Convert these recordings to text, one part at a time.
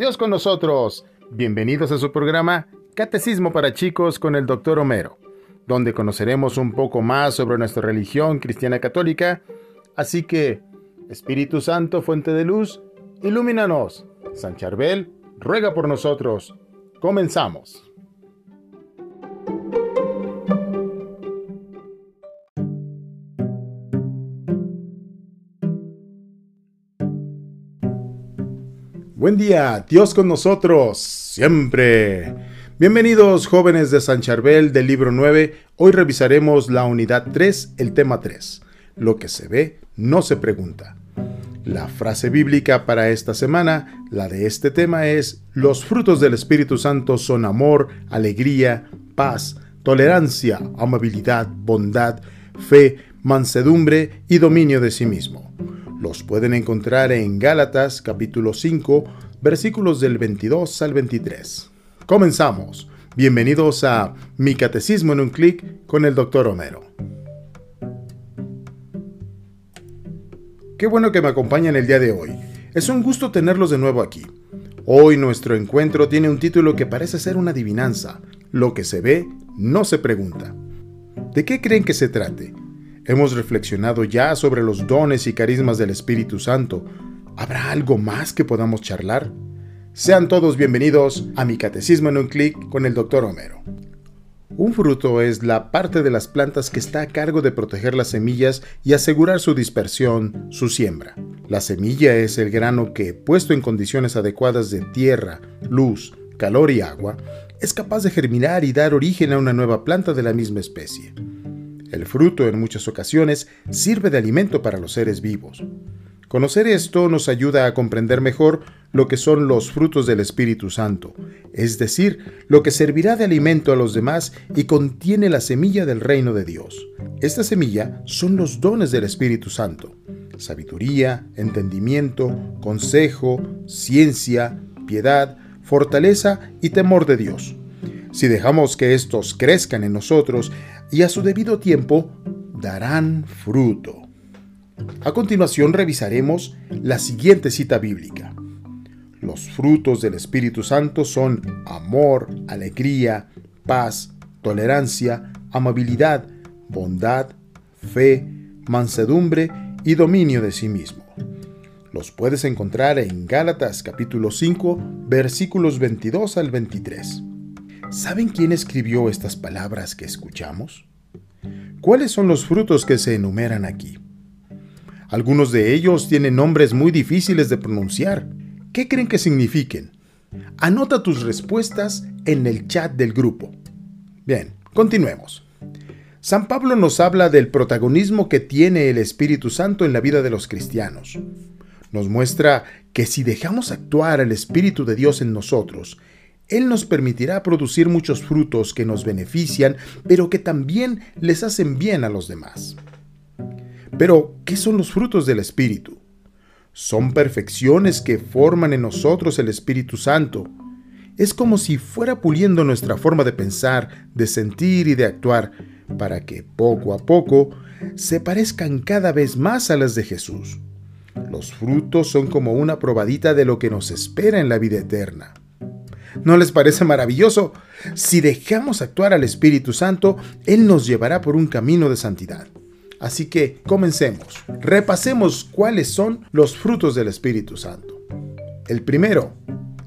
Dios con nosotros. Bienvenidos a su programa Catecismo para chicos con el Dr. Homero, donde conoceremos un poco más sobre nuestra religión cristiana católica. Así que, Espíritu Santo, fuente de luz, ilumínanos. San Charbel, ruega por nosotros. Comenzamos. Buen día, Dios con nosotros, siempre. Bienvenidos jóvenes de San Charbel del libro 9. Hoy revisaremos la unidad 3, el tema 3. Lo que se ve no se pregunta. La frase bíblica para esta semana, la de este tema es, los frutos del Espíritu Santo son amor, alegría, paz, tolerancia, amabilidad, bondad, fe, mansedumbre y dominio de sí mismo. Los pueden encontrar en Gálatas capítulo 5, versículos del 22 al 23. Comenzamos. Bienvenidos a Mi Catecismo en un clic con el Dr. Homero. Qué bueno que me acompañan el día de hoy. Es un gusto tenerlos de nuevo aquí. Hoy nuestro encuentro tiene un título que parece ser una adivinanza. Lo que se ve no se pregunta. ¿De qué creen que se trate? Hemos reflexionado ya sobre los dones y carismas del Espíritu Santo. ¿Habrá algo más que podamos charlar? Sean todos bienvenidos a mi Catecismo en un clic con el Dr. Homero. Un fruto es la parte de las plantas que está a cargo de proteger las semillas y asegurar su dispersión, su siembra. La semilla es el grano que, puesto en condiciones adecuadas de tierra, luz, calor y agua, es capaz de germinar y dar origen a una nueva planta de la misma especie. El fruto en muchas ocasiones sirve de alimento para los seres vivos. Conocer esto nos ayuda a comprender mejor lo que son los frutos del Espíritu Santo, es decir, lo que servirá de alimento a los demás y contiene la semilla del reino de Dios. Esta semilla son los dones del Espíritu Santo, sabiduría, entendimiento, consejo, ciencia, piedad, fortaleza y temor de Dios. Si dejamos que estos crezcan en nosotros, y a su debido tiempo darán fruto. A continuación revisaremos la siguiente cita bíblica. Los frutos del Espíritu Santo son amor, alegría, paz, tolerancia, amabilidad, bondad, fe, mansedumbre y dominio de sí mismo. Los puedes encontrar en Gálatas capítulo 5 versículos 22 al 23. ¿Saben quién escribió estas palabras que escuchamos? ¿Cuáles son los frutos que se enumeran aquí? Algunos de ellos tienen nombres muy difíciles de pronunciar. ¿Qué creen que signifiquen? Anota tus respuestas en el chat del grupo. Bien, continuemos. San Pablo nos habla del protagonismo que tiene el Espíritu Santo en la vida de los cristianos. Nos muestra que si dejamos actuar al Espíritu de Dios en nosotros, él nos permitirá producir muchos frutos que nos benefician, pero que también les hacen bien a los demás. Pero, ¿qué son los frutos del Espíritu? Son perfecciones que forman en nosotros el Espíritu Santo. Es como si fuera puliendo nuestra forma de pensar, de sentir y de actuar, para que poco a poco se parezcan cada vez más a las de Jesús. Los frutos son como una probadita de lo que nos espera en la vida eterna. ¿No les parece maravilloso? Si dejamos actuar al Espíritu Santo, Él nos llevará por un camino de santidad. Así que comencemos. Repasemos cuáles son los frutos del Espíritu Santo. El primero,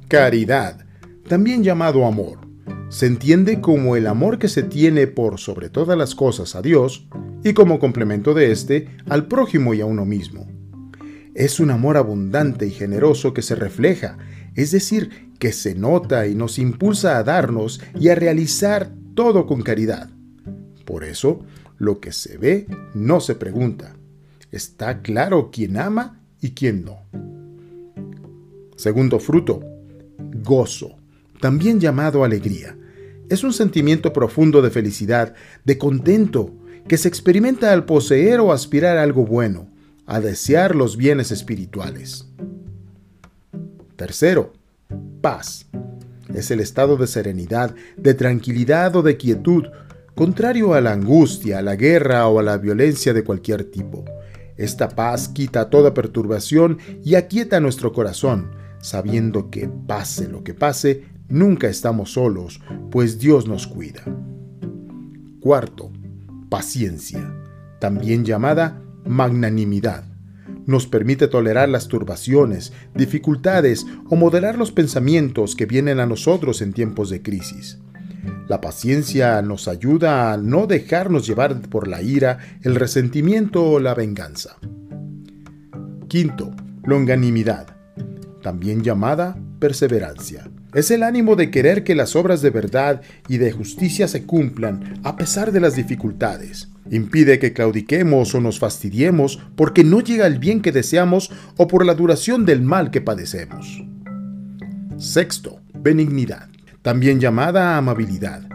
caridad, también llamado amor. Se entiende como el amor que se tiene por sobre todas las cosas a Dios y como complemento de éste al prójimo y a uno mismo. Es un amor abundante y generoso que se refleja, es decir, que se nota y nos impulsa a darnos y a realizar todo con caridad. Por eso, lo que se ve no se pregunta. Está claro quién ama y quién no. Segundo fruto, gozo, también llamado alegría. Es un sentimiento profundo de felicidad, de contento, que se experimenta al poseer o aspirar a algo bueno, a desear los bienes espirituales. Tercero, paz. Es el estado de serenidad, de tranquilidad o de quietud, contrario a la angustia, a la guerra o a la violencia de cualquier tipo. Esta paz quita toda perturbación y aquieta nuestro corazón, sabiendo que pase lo que pase, nunca estamos solos, pues Dios nos cuida. Cuarto, paciencia, también llamada magnanimidad. Nos permite tolerar las turbaciones, dificultades o moderar los pensamientos que vienen a nosotros en tiempos de crisis. La paciencia nos ayuda a no dejarnos llevar por la ira, el resentimiento o la venganza. Quinto, longanimidad, también llamada perseverancia. Es el ánimo de querer que las obras de verdad y de justicia se cumplan a pesar de las dificultades. Impide que claudiquemos o nos fastidiemos porque no llega el bien que deseamos o por la duración del mal que padecemos. Sexto, benignidad, también llamada amabilidad.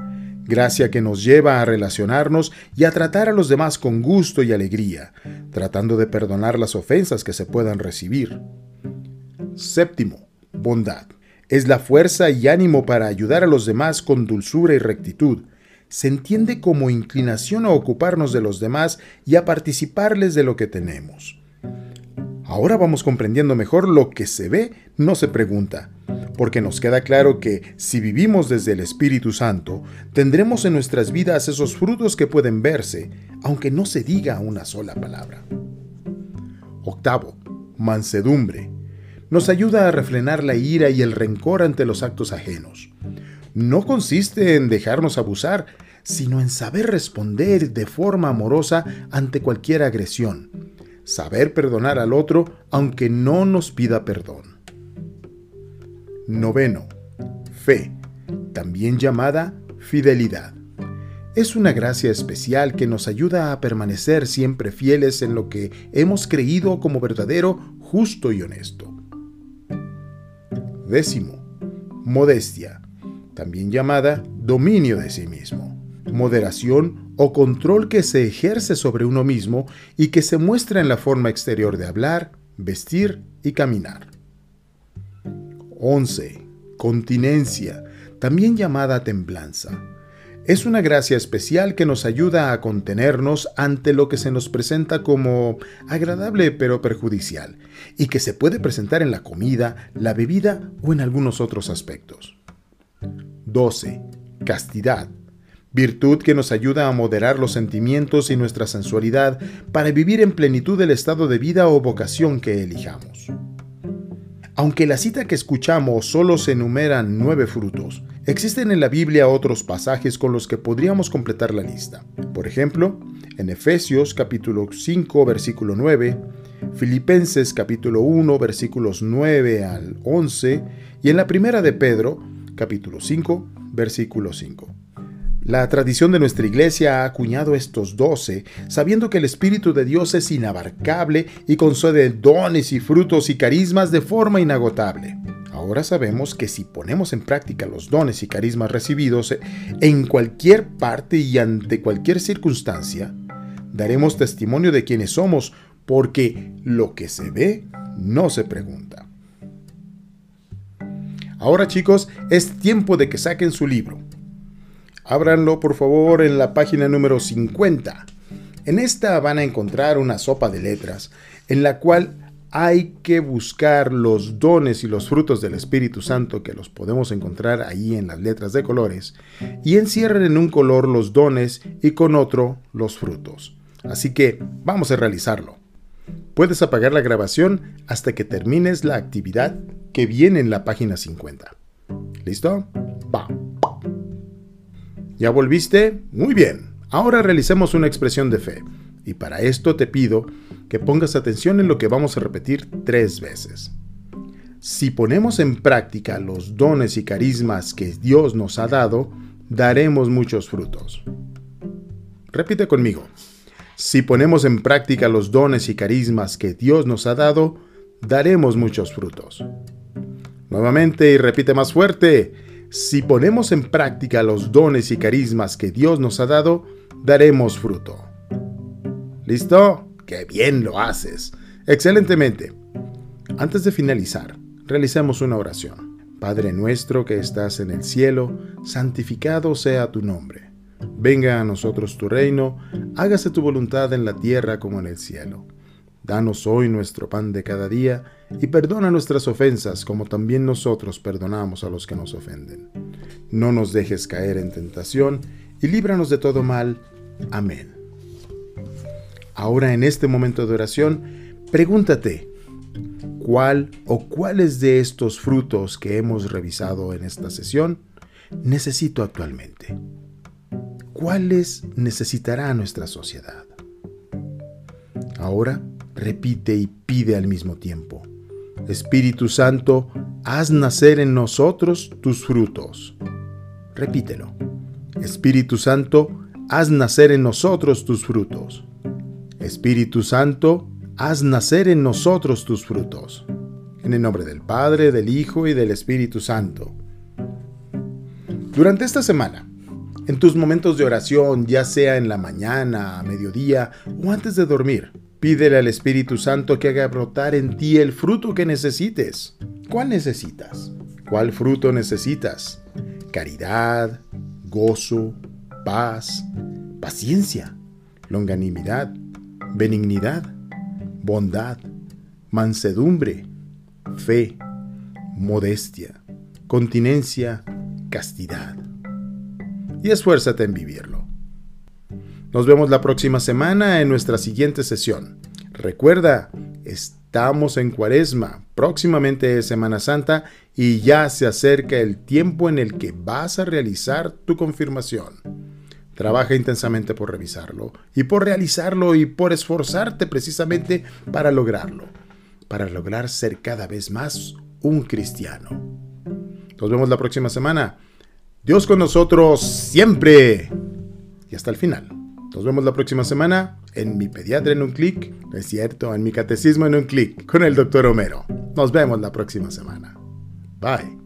Gracia que nos lleva a relacionarnos y a tratar a los demás con gusto y alegría, tratando de perdonar las ofensas que se puedan recibir. Séptimo, bondad es la fuerza y ánimo para ayudar a los demás con dulzura y rectitud. Se entiende como inclinación a ocuparnos de los demás y a participarles de lo que tenemos. Ahora vamos comprendiendo mejor lo que se ve, no se pregunta, porque nos queda claro que si vivimos desde el Espíritu Santo, tendremos en nuestras vidas esos frutos que pueden verse, aunque no se diga una sola palabra. Octavo, mansedumbre nos ayuda a refrenar la ira y el rencor ante los actos ajenos. No consiste en dejarnos abusar, sino en saber responder de forma amorosa ante cualquier agresión, saber perdonar al otro aunque no nos pida perdón. Noveno. Fe, también llamada fidelidad. Es una gracia especial que nos ayuda a permanecer siempre fieles en lo que hemos creído como verdadero, justo y honesto. Décimo, modestia, también llamada dominio de sí mismo. Moderación o control que se ejerce sobre uno mismo y que se muestra en la forma exterior de hablar, vestir y caminar. 11. Continencia, también llamada templanza es una gracia especial que nos ayuda a contenernos ante lo que se nos presenta como agradable pero perjudicial, y que se puede presentar en la comida, la bebida o en algunos otros aspectos. 12. Castidad. Virtud que nos ayuda a moderar los sentimientos y nuestra sensualidad para vivir en plenitud el estado de vida o vocación que elijamos. Aunque la cita que escuchamos solo se enumeran nueve frutos, Existen en la Biblia otros pasajes con los que podríamos completar la lista. Por ejemplo, en Efesios capítulo 5 versículo 9, Filipenses capítulo 1 versículos 9 al 11 y en la primera de Pedro capítulo 5 versículo 5. La tradición de nuestra iglesia ha acuñado estos doce, sabiendo que el Espíritu de Dios es inabarcable y concede dones y frutos y carismas de forma inagotable. Ahora sabemos que si ponemos en práctica los dones y carismas recibidos en cualquier parte y ante cualquier circunstancia, daremos testimonio de quiénes somos, porque lo que se ve no se pregunta. Ahora chicos, es tiempo de que saquen su libro. Ábranlo por favor en la página número 50. En esta van a encontrar una sopa de letras en la cual hay que buscar los dones y los frutos del Espíritu Santo que los podemos encontrar ahí en las letras de colores y encierren en un color los dones y con otro los frutos. Así que vamos a realizarlo. Puedes apagar la grabación hasta que termines la actividad que viene en la página 50. ¿Listo? Va. ¿Ya volviste? Muy bien. Ahora realicemos una expresión de fe. Y para esto te pido que pongas atención en lo que vamos a repetir tres veces. Si ponemos en práctica los dones y carismas que Dios nos ha dado, daremos muchos frutos. Repite conmigo. Si ponemos en práctica los dones y carismas que Dios nos ha dado, daremos muchos frutos. Nuevamente y repite más fuerte. Si ponemos en práctica los dones y carismas que Dios nos ha dado, daremos fruto. ¿Listo? ¡Qué bien lo haces! Excelentemente. Antes de finalizar, realicemos una oración. Padre nuestro que estás en el cielo, santificado sea tu nombre. Venga a nosotros tu reino, hágase tu voluntad en la tierra como en el cielo. Danos hoy nuestro pan de cada día y perdona nuestras ofensas como también nosotros perdonamos a los que nos ofenden. No nos dejes caer en tentación y líbranos de todo mal. Amén. Ahora en este momento de oración, pregúntate, ¿cuál o cuáles de estos frutos que hemos revisado en esta sesión necesito actualmente? ¿Cuáles necesitará nuestra sociedad? Ahora, repite y pide al mismo tiempo. Espíritu Santo, haz nacer en nosotros tus frutos. Repítelo. Espíritu Santo, haz nacer en nosotros tus frutos. Espíritu Santo, haz nacer en nosotros tus frutos. En el nombre del Padre, del Hijo y del Espíritu Santo. Durante esta semana, en tus momentos de oración, ya sea en la mañana, a mediodía o antes de dormir, Pídele al Espíritu Santo que haga brotar en ti el fruto que necesites. ¿Cuál necesitas? ¿Cuál fruto necesitas? Caridad, gozo, paz, paciencia, longanimidad, benignidad, bondad, mansedumbre, fe, modestia, continencia, castidad. Y esfuérzate en vivirlo. Nos vemos la próxima semana en nuestra siguiente sesión. Recuerda, estamos en cuaresma, próximamente es Semana Santa y ya se acerca el tiempo en el que vas a realizar tu confirmación. Trabaja intensamente por revisarlo y por realizarlo y por esforzarte precisamente para lograrlo, para lograr ser cada vez más un cristiano. Nos vemos la próxima semana. Dios con nosotros siempre y hasta el final. Nos vemos la próxima semana en mi pediatra en un clic, no es cierto, en mi catecismo en un clic con el doctor Homero. Nos vemos la próxima semana. Bye.